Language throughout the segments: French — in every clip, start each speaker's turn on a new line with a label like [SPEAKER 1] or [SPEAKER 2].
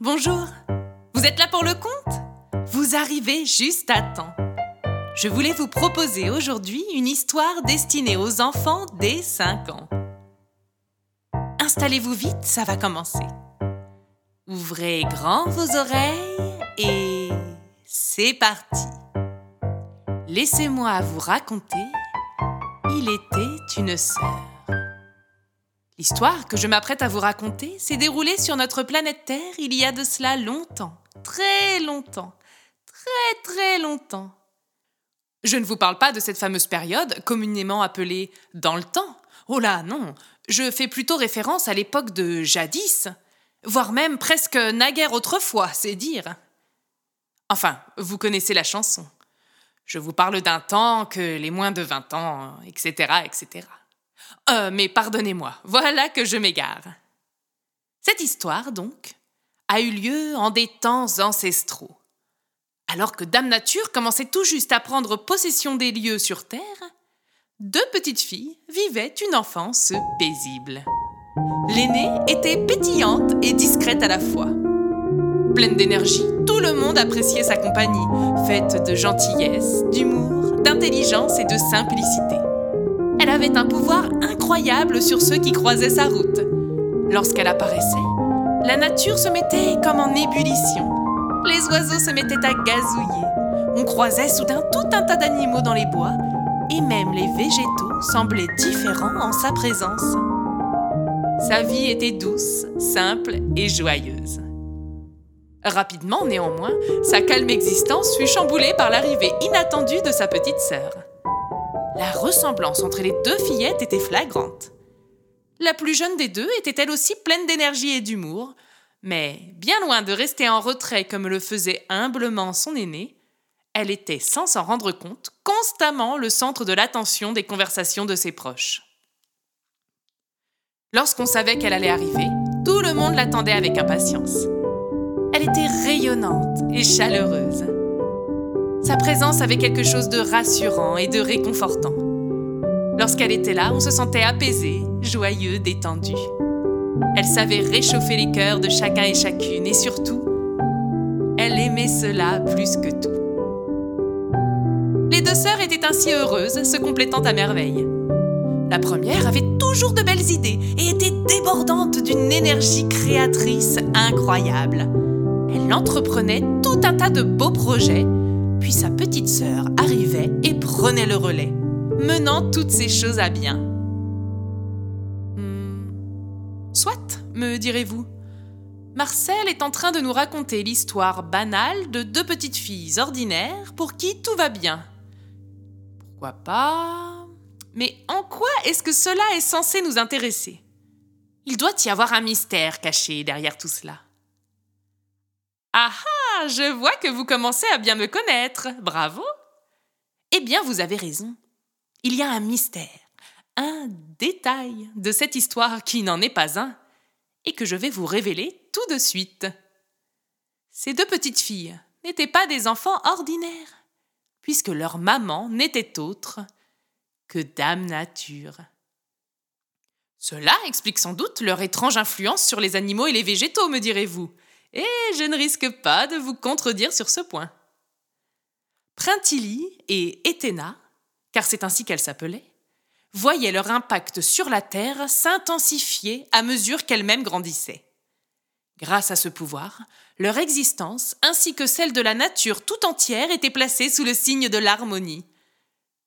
[SPEAKER 1] bonjour. Vous êtes là pour le conte Vous arrivez juste à temps. Je voulais vous proposer aujourd'hui une histoire destinée aux enfants dès 5 ans. Installez-vous vite, ça va commencer. Ouvrez grand vos oreilles et c'est parti. Laissez-moi vous raconter, il était une sœur. L'histoire que je m'apprête à vous raconter s'est déroulée sur notre planète Terre il y a de cela longtemps, très longtemps, très très longtemps. Je ne vous parle pas de cette fameuse période communément appelée dans le temps. Oh là, non, je fais plutôt référence à l'époque de jadis, voire même presque naguère autrefois, c'est dire. Enfin, vous connaissez la chanson. Je vous parle d'un temps que les moins de 20 ans, etc., etc. Euh, mais pardonnez-moi, voilà que je m'égare. Cette histoire, donc, a eu lieu en des temps ancestraux. Alors que Dame Nature commençait tout juste à prendre possession des lieux sur Terre, deux petites filles vivaient une enfance paisible. L'aînée était pétillante et discrète à la fois. Pleine d'énergie, tout le monde appréciait sa compagnie, faite de gentillesse, d'humour, d'intelligence et de simplicité. Elle avait un pouvoir incroyable sur ceux qui croisaient sa route. Lorsqu'elle apparaissait, la nature se mettait comme en ébullition. Les oiseaux se mettaient à gazouiller. On croisait soudain tout un tas d'animaux dans les bois, et même les végétaux semblaient différents en sa présence. Sa vie était douce, simple et joyeuse. Rapidement, néanmoins, sa calme existence fut chamboulée par l'arrivée inattendue de sa petite sœur. La ressemblance entre les deux fillettes était flagrante. La plus jeune des deux était elle aussi pleine d'énergie et d'humour, mais bien loin de rester en retrait comme le faisait humblement son aînée, elle était, sans s'en rendre compte, constamment le centre de l'attention des conversations de ses proches. Lorsqu'on savait qu'elle allait arriver, tout le monde l'attendait avec impatience. Elle était rayonnante et chaleureuse. Sa présence avait quelque chose de rassurant et de réconfortant. Lorsqu'elle était là, on se sentait apaisé, joyeux, détendu. Elle savait réchauffer les cœurs de chacun et chacune et surtout, elle aimait cela plus que tout. Les deux sœurs étaient ainsi heureuses, se complétant à merveille. La première avait toujours de belles idées et était débordante d'une énergie créatrice incroyable. Elle entreprenait tout un tas de beaux projets puis sa petite sœur arrivait et prenait le relais, menant toutes ces choses à bien. Hmm. Soit, me direz-vous. Marcel est en train de nous raconter l'histoire banale de deux petites filles ordinaires pour qui tout va bien. Pourquoi pas? Mais en quoi est-ce que cela est censé nous intéresser? Il doit y avoir un mystère caché derrière tout cela. Ah je vois que vous commencez à bien me connaître. Bravo. Eh bien, vous avez raison. Il y a un mystère, un détail de cette histoire qui n'en est pas un, et que je vais vous révéler tout de suite. Ces deux petites filles n'étaient pas des enfants ordinaires, puisque leur maman n'était autre que Dame Nature. Cela explique sans doute leur étrange influence sur les animaux et les végétaux, me direz-vous. Et je ne risque pas de vous contredire sur ce point. Printilly et Ethéna, car c'est ainsi qu'elles s'appelaient, voyaient leur impact sur la Terre s'intensifier à mesure qu'elles-mêmes grandissaient. Grâce à ce pouvoir, leur existence ainsi que celle de la nature tout entière était placée sous le signe de l'harmonie.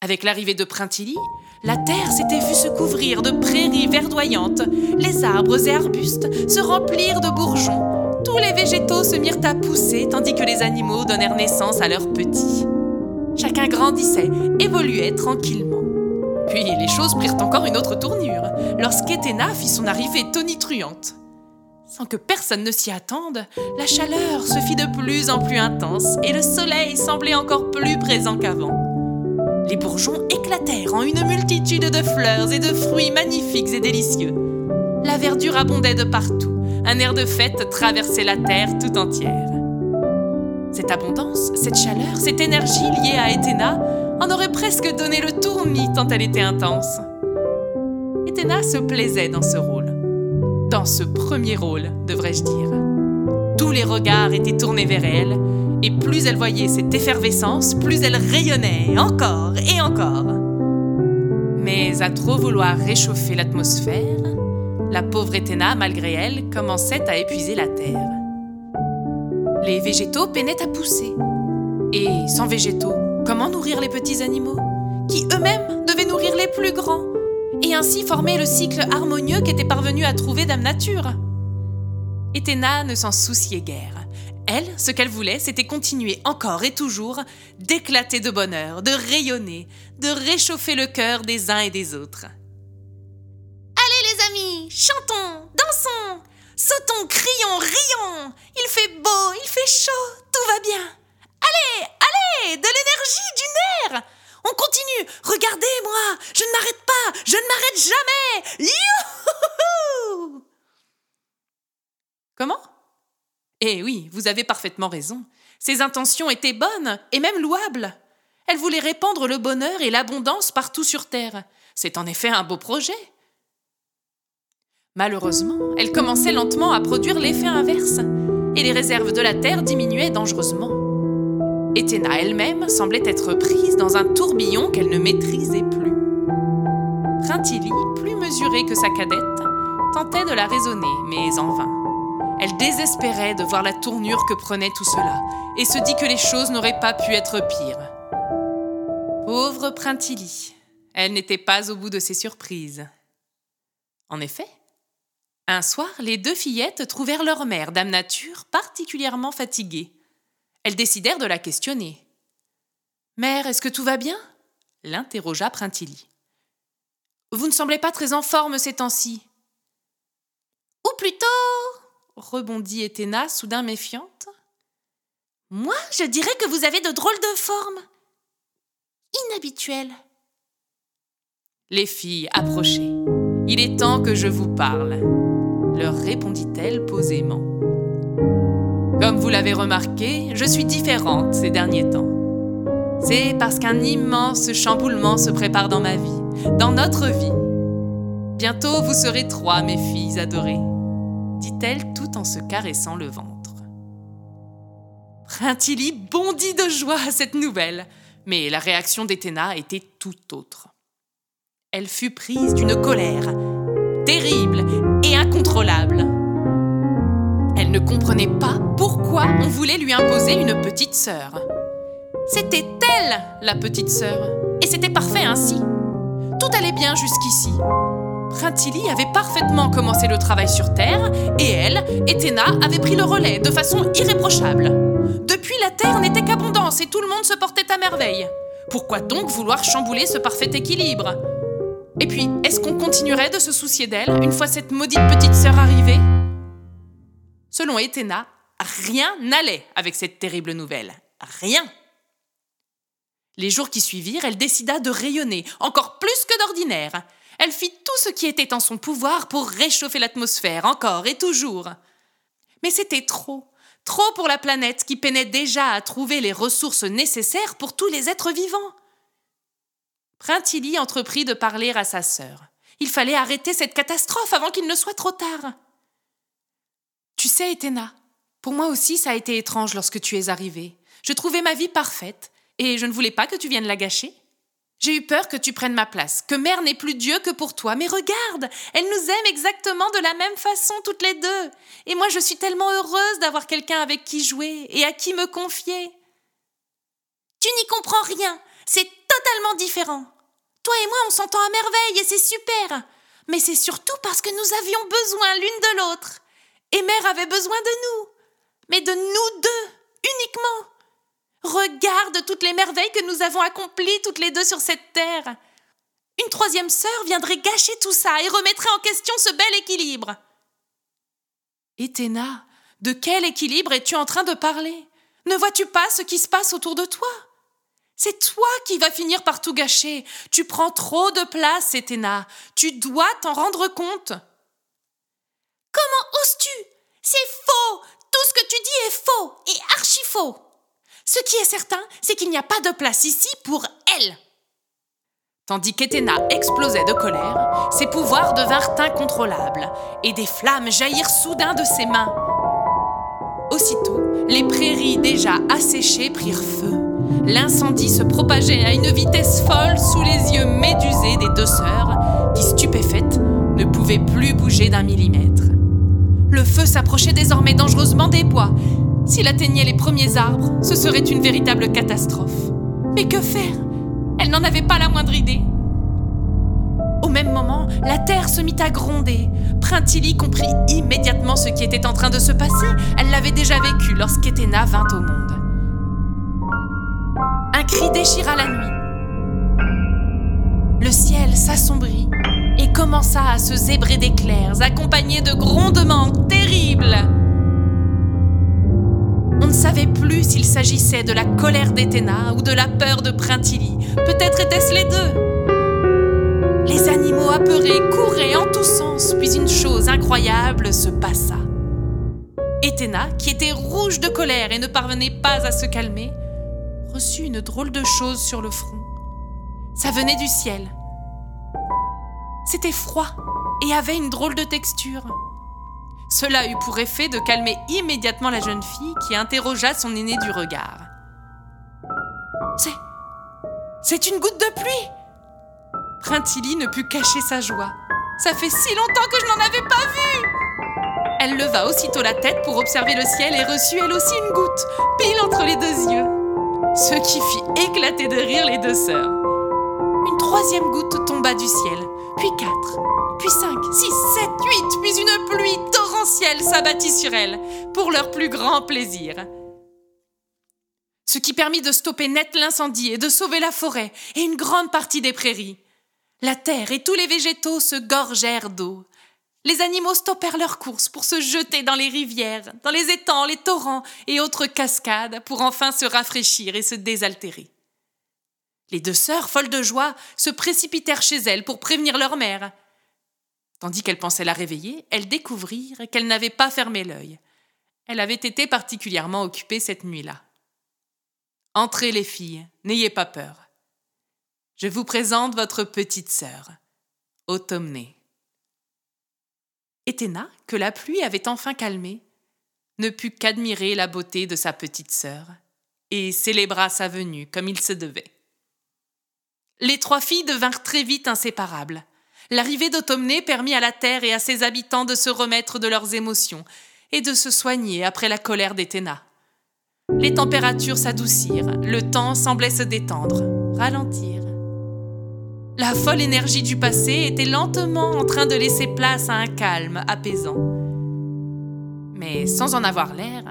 [SPEAKER 1] Avec l'arrivée de Printilly, la terre s'était vue se couvrir de prairies verdoyantes, les arbres et arbustes se remplirent de bourgeons, tous les végétaux se mirent à pousser tandis que les animaux donnèrent naissance à leurs petits. Chacun grandissait, évoluait tranquillement. Puis les choses prirent encore une autre tournure lorsqu'Ethéna fit son arrivée tonitruante. Sans que personne ne s'y attende, la chaleur se fit de plus en plus intense et le soleil semblait encore plus présent qu'avant. Les bourgeons éclatèrent en une multitude de fleurs et de fruits magnifiques et délicieux. La verdure abondait de partout un air de fête traversait la terre tout entière. Cette abondance, cette chaleur, cette énergie liée à Ethéna en aurait presque donné le tournis tant elle était intense. Ethéna se plaisait dans ce rôle. Dans ce premier rôle, devrais-je dire. Tous les regards étaient tournés vers elle, et plus elle voyait cette effervescence, plus elle rayonnait, encore et encore. Mais à trop vouloir réchauffer l'atmosphère, la pauvre Ethéna, malgré elle, commençait à épuiser la terre. Les végétaux peinaient à pousser. Et sans végétaux, comment nourrir les petits animaux, qui eux-mêmes devaient nourrir les plus grands, et ainsi former le cycle harmonieux qu'était parvenu à trouver Dame Nature? Ethéna ne s'en souciait guère. Elle, ce qu'elle voulait, c'était continuer encore et toujours d'éclater de bonheur, de rayonner, de réchauffer le cœur des uns et des autres.
[SPEAKER 2] Chantons, dansons, sautons, crions, rions. Il fait beau, il fait chaud, tout va bien. Allez, allez, de l'énergie, du nerf. On continue, regardez-moi, je ne m'arrête pas, je ne m'arrête jamais. Youhou
[SPEAKER 1] Comment? Eh oui, vous avez parfaitement raison. Ses intentions étaient bonnes et même louables. Elle voulait répandre le bonheur et l'abondance partout sur Terre. C'est en effet un beau projet. Malheureusement, elle commençait lentement à produire l'effet inverse, et les réserves de la Terre diminuaient dangereusement. Ethéna elle-même semblait être prise dans un tourbillon qu'elle ne maîtrisait plus. Printilly, plus mesurée que sa cadette, tentait de la raisonner, mais en vain. Elle désespérait de voir la tournure que prenait tout cela et se dit que les choses n'auraient pas pu être pires. Pauvre Printilly, elle n'était pas au bout de ses surprises. En effet, un soir, les deux fillettes trouvèrent leur mère, Dame Nature, particulièrement fatiguée. Elles décidèrent de la questionner. Mère, est-ce que tout va bien? l'interrogea Printilly. Vous ne semblez pas très en forme ces temps-ci.
[SPEAKER 2] Ou plutôt,
[SPEAKER 1] rebondit Ethéna, soudain méfiante.
[SPEAKER 2] Moi, je dirais que vous avez de drôles de formes. Inhabituelles.
[SPEAKER 1] Les filles approchaient. Il est temps que je vous parle, leur répondit-elle posément. Comme vous l'avez remarqué, je suis différente ces derniers temps. C'est parce qu'un immense chamboulement se prépare dans ma vie, dans notre vie. Bientôt vous serez trois, mes filles adorées dit-elle tout en se caressant le ventre. Printilly bondit de joie à cette nouvelle, mais la réaction d'Ethéna était tout autre. Elle fut prise d'une colère terrible et incontrôlable. Elle ne comprenait pas pourquoi on voulait lui imposer une petite sœur. C'était elle, la petite sœur, et c'était parfait ainsi. Tout allait bien jusqu'ici. Printilly avait parfaitement commencé le travail sur Terre, et elle, Ethéna, avait pris le relais de façon irréprochable. Depuis, la Terre n'était qu'abondance et tout le monde se portait à merveille. Pourquoi donc vouloir chambouler ce parfait équilibre? Et puis, est-ce qu'on continuerait de se soucier d'elle une fois cette maudite petite sœur arrivée? Selon Ethéna, rien n'allait avec cette terrible nouvelle. Rien. Les jours qui suivirent, elle décida de rayonner, encore plus que d'ordinaire. Elle fit tout ce qui était en son pouvoir pour réchauffer l'atmosphère, encore et toujours. Mais c'était trop, trop pour la planète qui peinait déjà à trouver les ressources nécessaires pour tous les êtres vivants. Printilly entreprit de parler à sa sœur. Il fallait arrêter cette catastrophe avant qu'il ne soit trop tard. Tu sais, Ethéna, pour moi aussi ça a été étrange lorsque tu es arrivée. Je trouvais ma vie parfaite, et je ne voulais pas que tu viennes la gâcher. J'ai eu peur que tu prennes ma place, que mère n'est plus Dieu que pour toi. Mais regarde, elle nous aime exactement de la même façon toutes les deux. Et moi, je suis tellement heureuse d'avoir quelqu'un avec qui jouer et à qui me confier.
[SPEAKER 2] Tu n'y comprends rien. C'est totalement différent. Toi et moi, on s'entend à merveille et c'est super. Mais c'est surtout parce que nous avions besoin l'une de l'autre. Et mère avait besoin de nous. Mais de nous deux, uniquement. Regarde toutes les merveilles que nous avons accomplies toutes les deux sur cette terre. Une troisième sœur viendrait gâcher tout ça et remettrait en question ce bel équilibre.
[SPEAKER 1] Ethéna, de quel équilibre es-tu en train de parler? Ne vois-tu pas ce qui se passe autour de toi? C'est toi qui vas finir par tout gâcher. Tu prends trop de place, Ethéna. Tu dois t'en rendre compte.
[SPEAKER 2] Comment oses-tu? C'est faux Tout ce que tu dis est faux et archi faux ce qui est certain, c'est qu'il n'y a pas de place ici pour elle.
[SPEAKER 1] Tandis qu'Ethéna explosait de colère, ses pouvoirs devinrent incontrôlables, et des flammes jaillirent soudain de ses mains. Aussitôt, les prairies déjà asséchées prirent feu. L'incendie se propageait à une vitesse folle sous les yeux médusés des deux sœurs, qui, stupéfaites, ne pouvaient plus bouger d'un millimètre. Le feu s'approchait désormais dangereusement des bois. S'il atteignait les premiers arbres, ce serait une véritable catastrophe. Mais que faire? Elle n'en avait pas la moindre idée. Au même moment, la terre se mit à gronder. Printilly comprit immédiatement ce qui était en train de se passer. Elle l'avait déjà vécu lorsqu'Ethéna vint au monde. Un cri déchira la nuit. Le ciel s'assombrit et commença à se zébrer d'éclairs, accompagnés de grondements terribles. On ne savait plus s'il s'agissait de la colère d'Ethéna ou de la peur de Printilly. Peut-être étaient-ce les deux. Les animaux apeurés couraient en tous sens, puis une chose incroyable se passa. Ethéna, qui était rouge de colère et ne parvenait pas à se calmer, reçut une drôle de chose sur le front. Ça venait du ciel. C'était froid et avait une drôle de texture. Cela eut pour effet de calmer immédiatement la jeune fille qui interrogea son aîné du regard. C'est. C'est une goutte de pluie Printilly ne put cacher sa joie. Ça fait si longtemps que je n'en avais pas vu Elle leva aussitôt la tête pour observer le ciel et reçut elle aussi une goutte, pile entre les deux yeux. Ce qui fit éclater de rire les deux sœurs. Une troisième goutte tomba du ciel, puis quatre, puis cinq, six, sept, huit, puis une pluie torrentielle s'abattit sur elles, pour leur plus grand plaisir. Ce qui permit de stopper net l'incendie et de sauver la forêt et une grande partie des prairies. La terre et tous les végétaux se gorgèrent d'eau. Les animaux stoppèrent leur course pour se jeter dans les rivières, dans les étangs, les torrents et autres cascades pour enfin se rafraîchir et se désaltérer. Les deux sœurs, folles de joie, se précipitèrent chez elles pour prévenir leur mère. Tandis qu'elles pensaient la réveiller, elles découvrirent qu'elle n'avait pas fermé l'œil. Elle avait été particulièrement occupée cette nuit-là. Entrez les filles, n'ayez pas peur. Je vous présente votre petite sœur, Automnée. Ethéna, que la pluie avait enfin calmée, ne put qu'admirer la beauté de sa petite sœur et célébra sa venue comme il se devait. Les trois filles devinrent très vite inséparables. L'arrivée d'Automnée permit à la terre et à ses habitants de se remettre de leurs émotions et de se soigner après la colère d'Ethéna. Les températures s'adoucirent, le temps semblait se détendre, ralentir. La folle énergie du passé était lentement en train de laisser place à un calme apaisant. Mais sans en avoir l'air,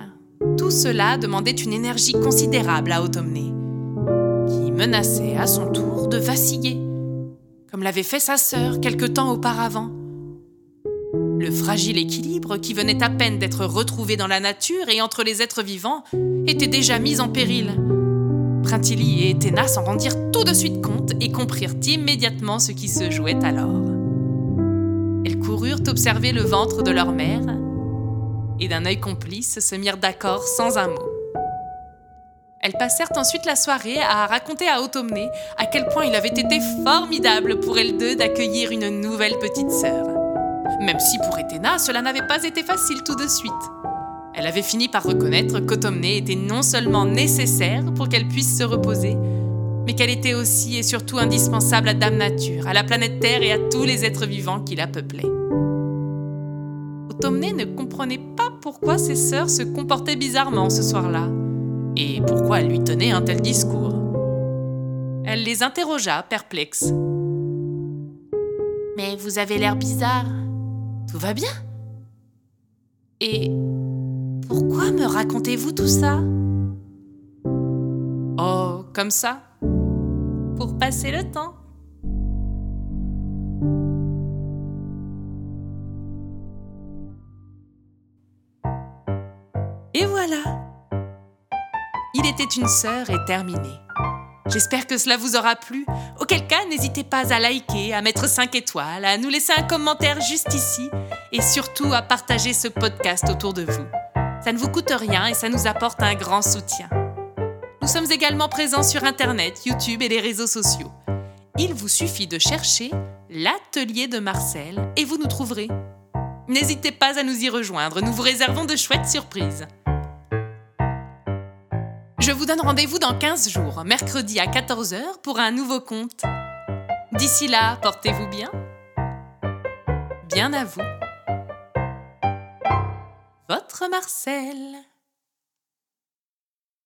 [SPEAKER 1] tout cela demandait une énergie considérable à Automnée, qui menaçait à son tour de vaciller, comme l'avait fait sa sœur quelque temps auparavant. Le fragile équilibre qui venait à peine d'être retrouvé dans la nature et entre les êtres vivants était déjà mis en péril. Printilly et Ethéna s'en rendirent tout de suite compte et comprirent immédiatement ce qui se jouait alors. Elles coururent observer le ventre de leur mère et d'un œil complice se mirent d'accord sans un mot. Elles passèrent ensuite la soirée à raconter à Automnée à quel point il avait été formidable pour elles deux d'accueillir une nouvelle petite sœur. Même si pour Ethéna, cela n'avait pas été facile tout de suite. Elle avait fini par reconnaître qu'Automnée était non seulement nécessaire pour qu'elle puisse se reposer, mais qu'elle était aussi et surtout indispensable à Dame Nature, à la planète Terre et à tous les êtres vivants qui la peuplaient. Automnée ne comprenait pas pourquoi ses sœurs se comportaient bizarrement ce soir-là, et pourquoi elles lui tenaient un tel discours. Elle les interrogea, perplexe. Mais vous avez l'air bizarre. Tout va bien? Et pourquoi me racontez-vous tout ça? Oh, comme ça Pour passer le temps. Et voilà Il était une sœur et terminé. J'espère que cela vous aura plu. Auquel cas, n'hésitez pas à liker, à mettre 5 étoiles, à nous laisser un commentaire juste ici et surtout à partager ce podcast autour de vous. Ça ne vous coûte rien et ça nous apporte un grand soutien. Nous sommes également présents sur Internet, YouTube et les réseaux sociaux. Il vous suffit de chercher l'atelier de Marcel et vous nous trouverez. N'hésitez pas à nous y rejoindre, nous vous réservons de chouettes surprises. Je vous donne rendez-vous dans 15 jours, mercredi à 14h, pour un nouveau conte. D'ici là, portez-vous bien. Bien à vous. Votre Marcel.